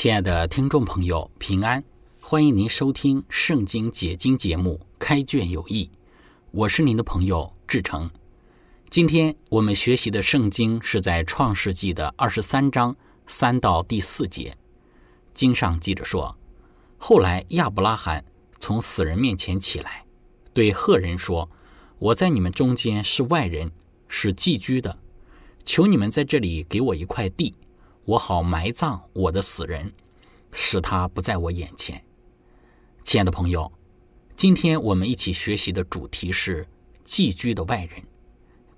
亲爱的听众朋友，平安！欢迎您收听《圣经解经》节目《开卷有益》，我是您的朋友志成。今天我们学习的圣经是在创世纪的二十三章三到第四节。经上记着说：“后来亚伯拉罕从死人面前起来，对赫人说：‘我在你们中间是外人，是寄居的，求你们在这里给我一块地。’”我好埋葬我的死人，使他不在我眼前。亲爱的朋友，今天我们一起学习的主题是寄居的外人。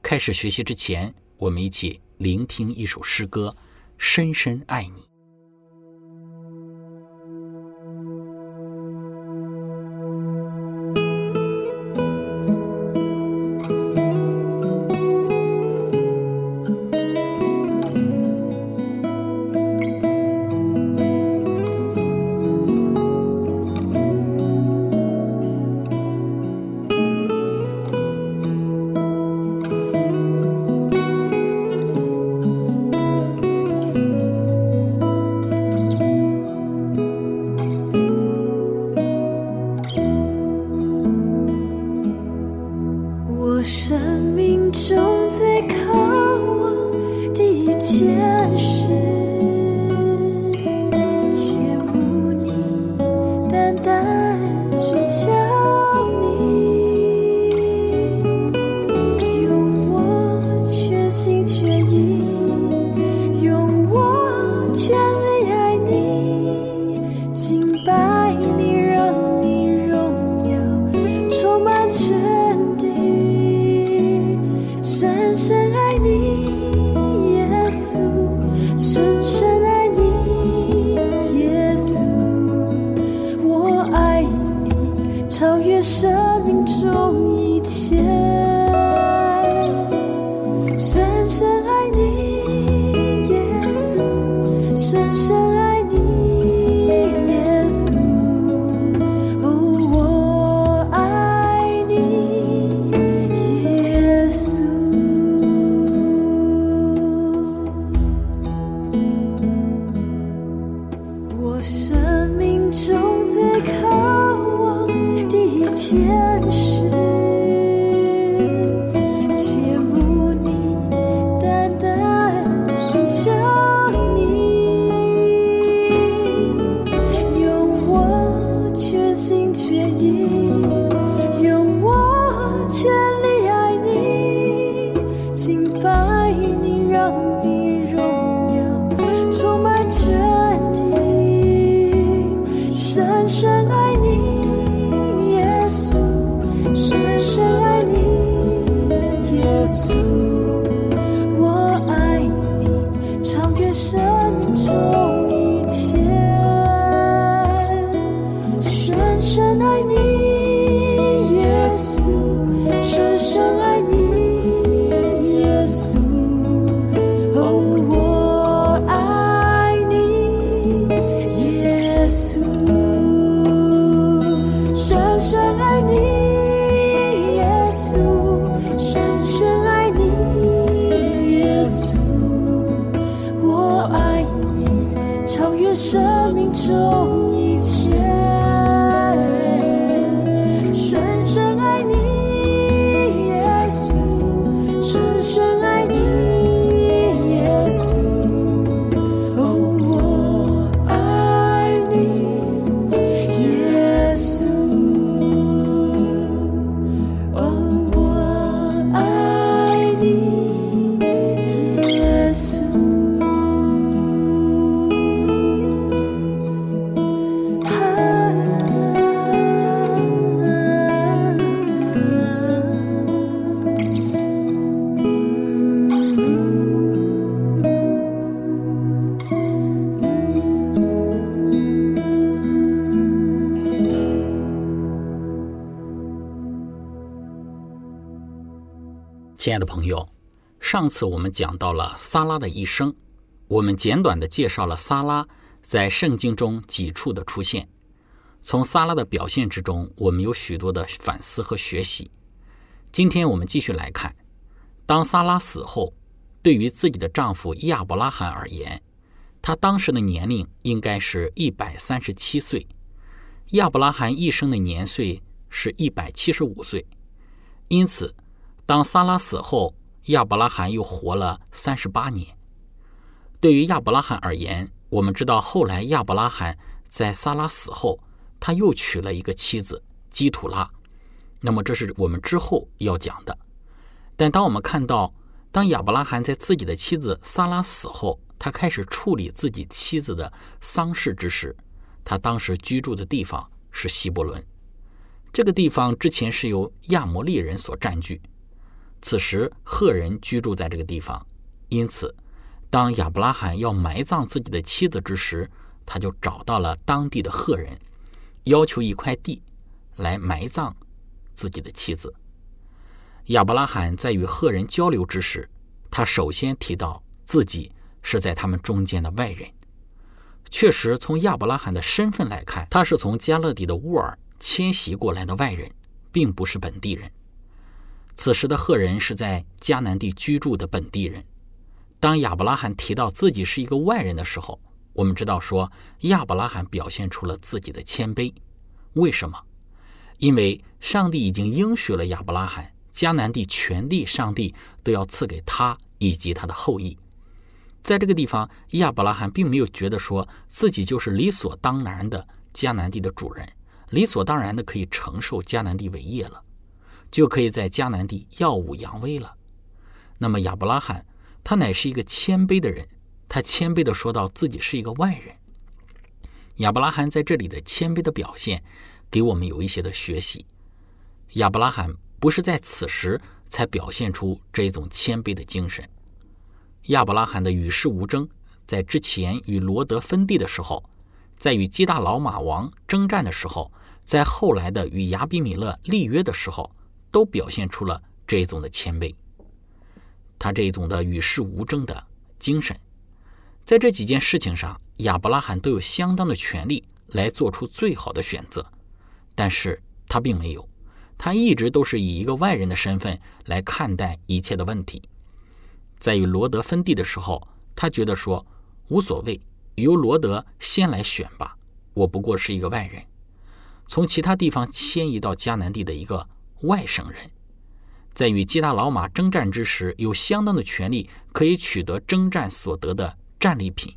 开始学习之前，我们一起聆听一首诗歌：深深爱你。亲爱的朋友，上次我们讲到了撒拉的一生，我们简短的介绍了撒拉在圣经中几处的出现。从撒拉的表现之中，我们有许多的反思和学习。今天我们继续来看，当撒拉死后，对于自己的丈夫亚伯拉罕而言，他当时的年龄应该是一百三十七岁。亚伯拉罕一生的年岁是一百七十五岁，因此，当萨拉死后，亚伯拉罕又活了三十八年。对于亚伯拉罕而言，我们知道后来亚伯拉罕在萨拉死后，他又娶了一个妻子基土拉。那么这是我们之后要讲的。但当我们看到，当亚伯拉罕在自己的妻子萨拉死后，他开始处理自己妻子的丧事之时，他当时居住的地方是希伯伦，这个地方之前是由亚摩利人所占据。此时赫人居住在这个地方，因此，当亚伯拉罕要埋葬自己的妻子之时，他就找到了当地的赫人，要求一块地来埋葬自己的妻子。亚伯拉罕在与赫人交流之时，他首先提到自己是在他们中间的外人。确实，从亚伯拉罕的身份来看，他是从加勒底的乌尔迁徙过来的外人，并不是本地人。此时的赫人是在迦南地居住的本地人。当亚伯拉罕提到自己是一个外人的时候，我们知道说亚伯拉罕表现出了自己的谦卑。为什么？因为上帝已经应许了亚伯拉罕，迦南地全地，上帝都要赐给他以及他的后裔。在这个地方，亚伯拉罕并没有觉得说自己就是理所当然的迦南地的主人，理所当然的可以承受迦南地为业了，就可以在迦南地耀武扬威了。那么亚伯拉罕他乃是一个谦卑的人，他谦卑的说到自己是一个外人。亚伯拉罕在这里的谦卑的表现，给我们有一些的学习。亚伯拉罕不是在此时才表现出这一种谦卑的精神。亚伯拉罕的与世无争，在之前与罗德分地的时候，在与基大老马王征战的时候，在后来的与亚比米勒立约的时候，都表现出了这一种的谦卑。他这一种的与世无争的精神，在这几件事情上，亚伯拉罕都有相当的权利来做出最好的选择，但是他并没有，他一直都是以一个外人的身份来看待一切的问题。在与罗德分地的时候，他觉得说无所谓，由罗德先来选吧。我不过是一个外人，从其他地方迁移到迦南地的一个外省人，在与基大老马征战之时，有相当的权利可以取得征战所得的战利品。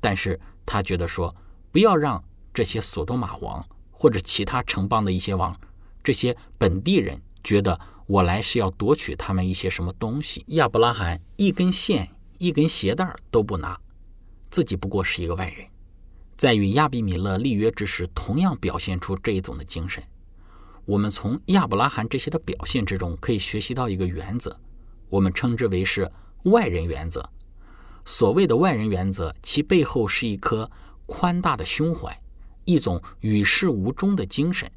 但是他觉得说，不要让这些索多玛王或者其他城邦的一些王，这些本地人觉得。我来是要夺取他们一些什么东西？亚伯拉罕一根线、一根鞋带都不拿，自己不过是一个外人，在与亚比米勒立约之时，同样表现出这一种的精神。我们从亚伯拉罕这些的表现之中，可以学习到一个原则，我们称之为是外人原则。所谓的外人原则，其背后是一颗宽大的胸怀，一种与世无争的精神。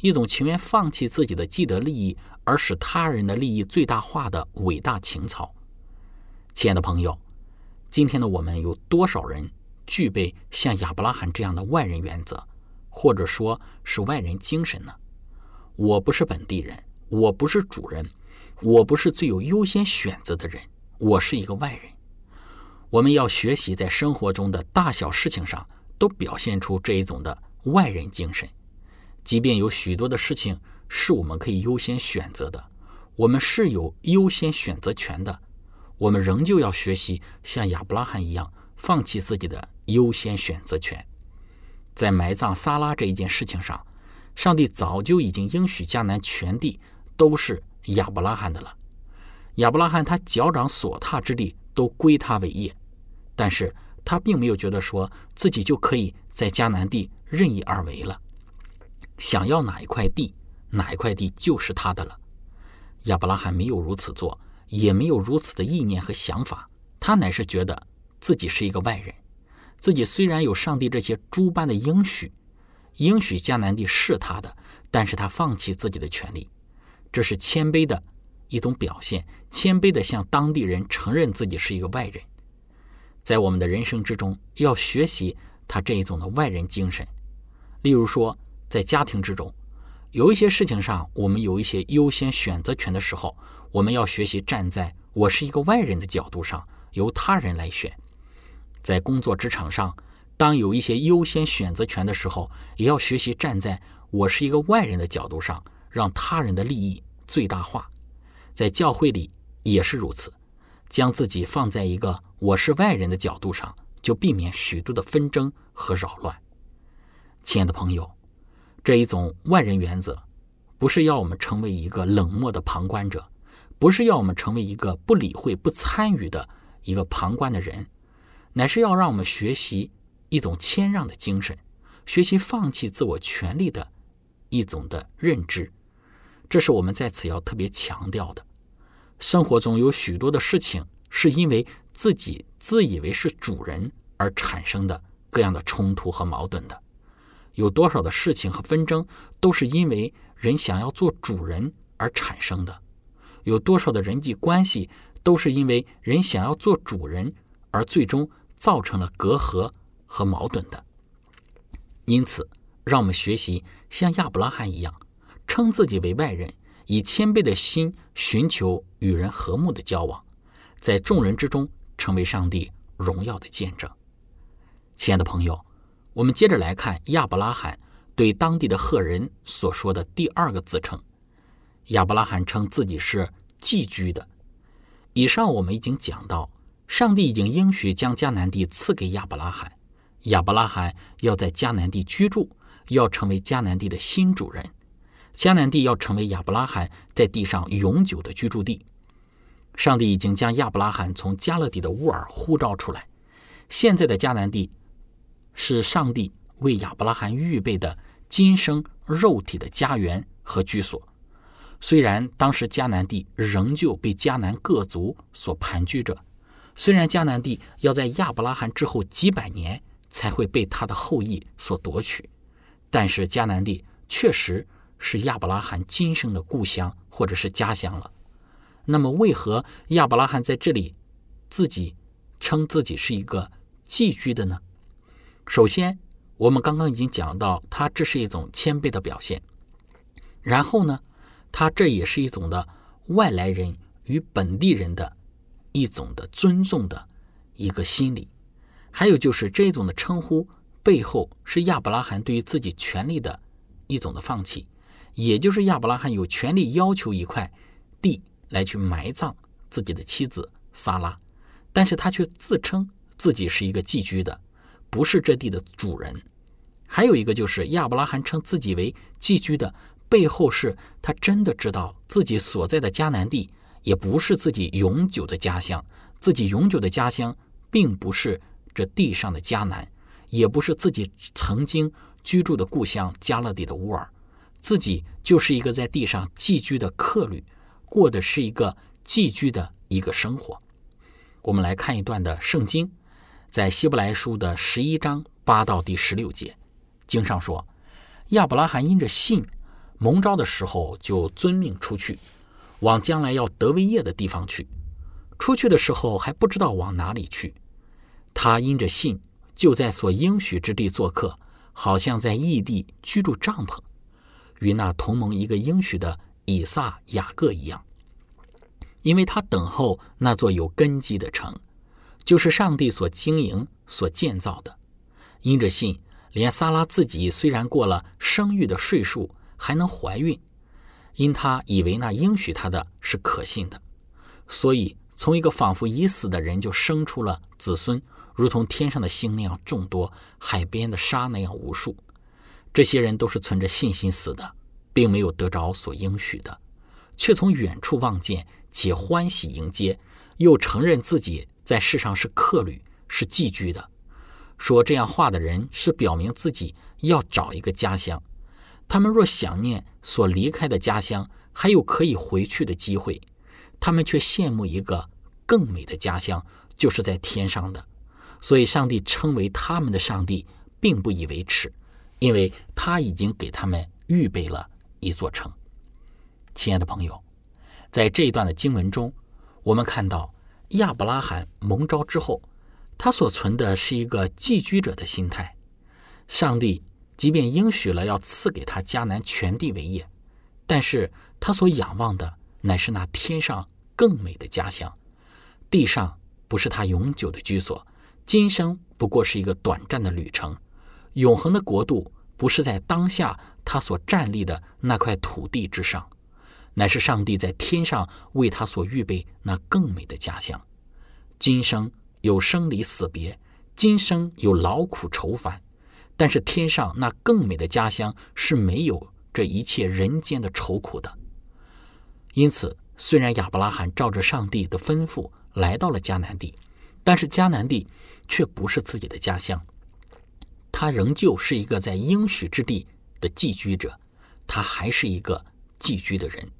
一种情愿放弃自己的既得利益，而使他人的利益最大化的伟大情操。亲爱的朋友，今天的我们有多少人具备像亚伯拉罕这样的外人原则，或者说是外人精神呢？我不是本地人，我不是主人，我不是最有优先选择的人，我是一个外人。我们要学习在生活中的大小事情上都表现出这一种的外人精神。即便有许多的事情是我们可以优先选择的，我们是有优先选择权的，我们仍旧要学习像亚伯拉罕一样，放弃自己的优先选择权。在埋葬撒拉这一件事情上，上帝早就已经应许迦南全地都是亚伯拉罕的了。亚伯拉罕他脚掌所踏之地都归他为业，但是他并没有觉得说自己就可以在迦南地任意而为了。想要哪一块地，哪一块地就是他的了。亚伯拉罕没有如此做，也没有如此的意念和想法。他乃是觉得自己是一个外人，自己虽然有上帝这些诸般的应许，应许迦南地是他的，但是他放弃自己的权利，这是谦卑的一种表现，谦卑的向当地人承认自己是一个外人。在我们的人生之中，要学习他这一种的外人精神。例如说，在家庭之中，有一些事情上，我们有一些优先选择权的时候，我们要学习站在我是一个外人的角度上，由他人来选。在工作职场上，当有一些优先选择权的时候，也要学习站在我是一个外人的角度上，让他人的利益最大化。在教会里也是如此，将自己放在一个我是外人的角度上，就避免许多的纷争和扰乱。亲爱的朋友，这一种外人原则，不是要我们成为一个冷漠的旁观者，不是要我们成为一个不理会、不参与的一个旁观的人。乃是要让我们学习一种谦让的精神，学习放弃自我权利的一种的认知，这是我们在此要特别强调的。生活中有许多的事情是因为自己自以为是主人而产生的各样的冲突和矛盾的，有多少的事情和纷争都是因为人想要做主人而产生的，有多少的人际关系都是因为人想要做主人而最终。造成了隔阂和矛盾的，因此，让我们学习像亚伯拉罕一样，称自己为外人，以谦卑的心寻求与人和睦的交往，在众人之中成为上帝荣耀的见证。亲爱的朋友，我们接着来看亚伯拉罕对当地的赫人所说的第二个自称。亚伯拉罕称自己是寄居的。以上我们已经讲到。上帝已经应许将迦南地赐给亚伯拉罕，亚伯拉罕要在迦南地居住，要成为迦南地的新主人。迦南地要成为亚伯拉罕在地上永久的居住地。上帝已经将亚伯拉罕从加勒底的乌尔呼召出来，现在的迦南地是上帝为亚伯拉罕预备的今生肉体的家园和居所。虽然当时迦南地仍旧被迦南各族所盘踞着。虽然迦南地要在亚伯拉罕之后几百年才会被他的后裔所夺取，但是迦南地确实是亚伯拉罕今生的故乡或者是家乡了。那么，为何亚伯拉罕在这里自己称自己是一个寄居的呢？首先，我们刚刚已经讲到，他这是一种谦卑的表现。然后呢，他这也是一种的外来人与本地人的。一种的尊重的一个心理，还有就是这种的称呼背后是亚伯拉罕对于自己权利的一种的放弃，也就是亚伯拉罕有权利要求一块地来去埋葬自己的妻子萨拉，但是他却自称自己是一个寄居的，不是这地的主人。还有一个就是亚伯拉罕称自己为寄居的背后是他真的知道自己所在的迦南地。也不是自己永久的家乡，自己永久的家乡并不是这地上的迦南，也不是自己曾经居住的故乡加勒底的乌尔，自己就是一个在地上寄居的客旅，过的是一个寄居的一个生活。我们来看一段的圣经，在希伯来书的十一章八到第十六节，经上说：亚伯拉罕因着信蒙召的时候，就遵命出去。往将来要得为业的地方去，出去的时候还不知道往哪里去。他因着信，就在所应许之地做客，好像在异地居住帐篷，与那同盟一个应许的以撒、雅各一样。因为他等候那座有根基的城，就是上帝所经营、所建造的。因着信，连撒拉自己虽然过了生育的岁数，还能怀孕。因他以为那应许他的是可信的，所以从一个仿佛已死的人就生出了子孙，如同天上的星那样众多，海边的沙那样无数。这些人都是存着信心死的，并没有得着所应许的，却从远处望见，且欢喜迎接，又承认自己在世上是客旅，是寄居的。说这样话的人是表明自己要找一个家乡。他们若想念所离开的家乡，还有可以回去的机会，他们却羡慕一个更美的家乡，就是在天上的。所以，上帝称为他们的上帝，并不以为耻，因为他已经给他们预备了一座城。亲爱的朋友，在这一段的经文中，我们看到亚伯拉罕蒙召之后，他所存的是一个寄居者的心态。上帝即便应许了要赐给他迦南全地为业，但是他所仰望的乃是那天上更美的家乡。地上不是他永久的居所，今生不过是一个短暂的旅程。永恒的国度不是在当下他所站立的那块土地之上，乃是上帝在天上为他所预备那更美的家乡。今生有生离死别，今生有劳苦愁烦。但是天上那更美的家乡是没有这一切人间的愁苦的。因此，虽然亚伯拉罕照着上帝的吩咐来到了迦南地，但是迦南地却不是自己的家乡，他仍旧是一个在应许之地的寄居者，他还是一个寄居的人。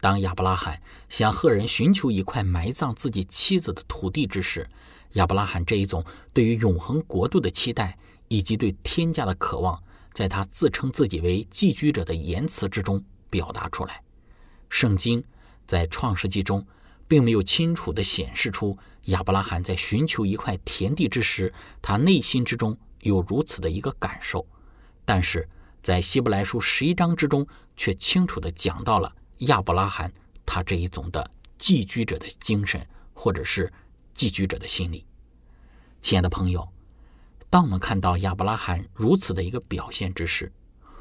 当亚伯拉罕向赫人寻求一块埋葬自己妻子的土地之时，亚伯拉罕这一种对于永恒国度的期待。以及对天家的渴望，在他自称自己为寄居者的言辞之中表达出来。圣经在创世纪中并没有清楚地显示出亚伯拉罕在寻求一块田地之时，他内心之中有如此的一个感受。但是在希伯来书十一章之中，却清楚的讲到了亚伯拉罕他这一种的寄居者的精神，或者是寄居者的心理。亲爱的朋友。当我们看到亚伯拉罕如此的一个表现之时，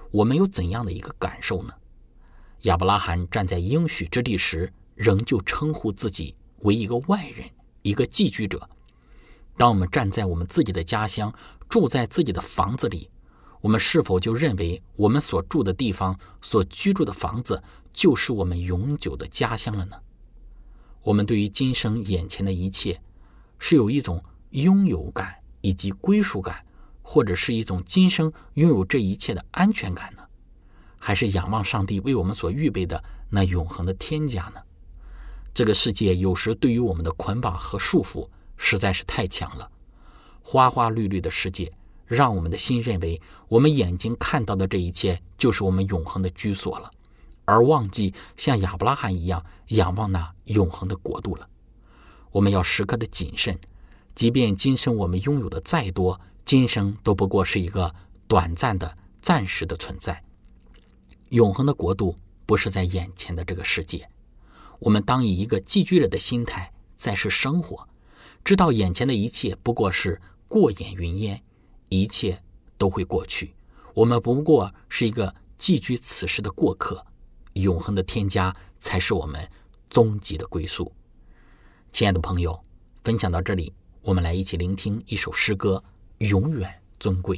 我们有怎样的一个感受呢？亚伯拉罕站在应许之地时，仍旧称呼自己为一个外人，一个寄居者。当我们站在我们自己的家乡，住在自己的房子里，我们是否就认为我们所住的地方、所居住的房子就是我们永久的家乡了呢？我们对于今生眼前的一切，是有一种拥有感。以及归属感，或者是一种今生拥有这一切的安全感呢？还是仰望上帝为我们所预备的那永恒的天家呢？这个世界有时对于我们的捆绑和束缚实在是太强了。花花绿绿的世界，让我们的心认为我们眼睛看到的这一切就是我们永恒的居所了，而忘记像亚伯拉罕一样仰望那永恒的国度了。我们要时刻的谨慎。即便今生我们拥有的再多，今生都不过是一个短暂的、暂时的存在。永恒的国度不是在眼前的这个世界。我们当以一个寄居者的心态在世生活，知道眼前的一切不过是过眼云烟，一切都会过去。我们不过是一个寄居此时的过客，永恒的添加才是我们终极的归宿。亲爱的朋友，分享到这里。我们来一起聆听一首诗歌，《永远尊贵》。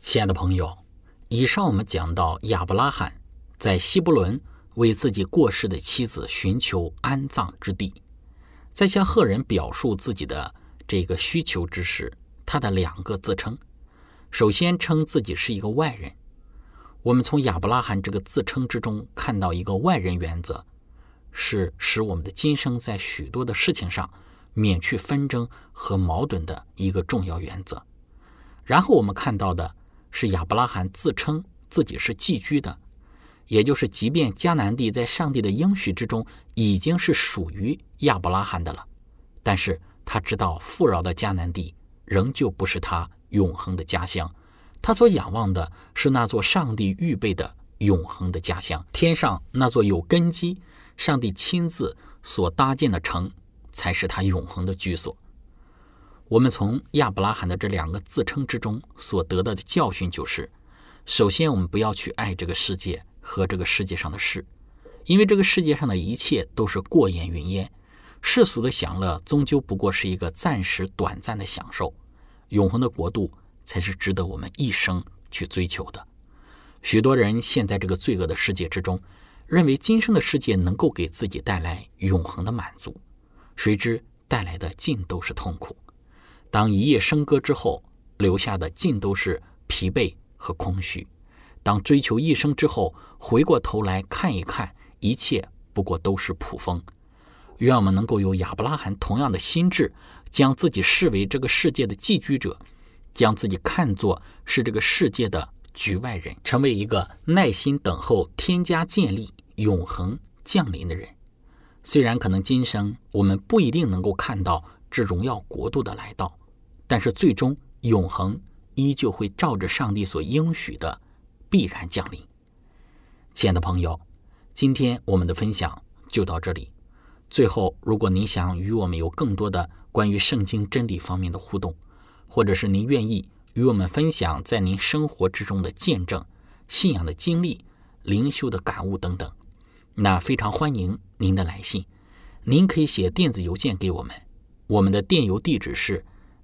亲爱的朋友，以上我们讲到亚伯拉罕在希伯伦为自己过世的妻子寻求安葬之地，在向赫人表述自己的这个需求之时，他的两个自称：首先称自己是一个外人。我们从亚伯拉罕这个自称之中看到一个外人原则，是使我们的今生在许多的事情上免去纷争和矛盾的一个重要原则。然后我们看到的。是亚伯拉罕自称自己是寄居的，也就是即便迦南地在上帝的应许之中已经是属于亚伯拉罕的了，但是他知道富饶的迦南地仍旧不是他永恒的家乡，他所仰望的是那座上帝预备的永恒的家乡，天上那座有根基、上帝亲自所搭建的城，才是他永恒的居所。我们从亚伯拉罕的这两个自称之中所得到的教训就是：首先，我们不要去爱这个世界和这个世界上的事，因为这个世界上的一切都是过眼云烟，世俗的享乐终究不过是一个暂时短暂的享受，永恒的国度才是值得我们一生去追求的。许多人陷在这个罪恶的世界之中，认为今生的世界能够给自己带来永恒的满足，谁知带来的尽都是痛苦。当一夜笙歌之后，留下的尽都是疲惫和空虚；当追求一生之后，回过头来看一看，一切不过都是普风。愿我们能够有亚伯拉罕同样的心智，将自己视为这个世界的寄居者，将自己看作是这个世界的局外人，成为一个耐心等候天家建立、永恒降临的人。虽然可能今生我们不一定能够看到这荣耀国度的来到，但是最终永恒依旧会照着上帝所应许的必然降临。亲爱的朋友，今天我们的分享就到这里。最后，如果您想与我们有更多的关于圣经真理方面的互动，或者是您愿意与我们分享在您生活之中的见证、信仰的经历、灵修的感悟等等，那非常欢迎您的来信。您可以写电子邮件给我们，我们的电邮地址是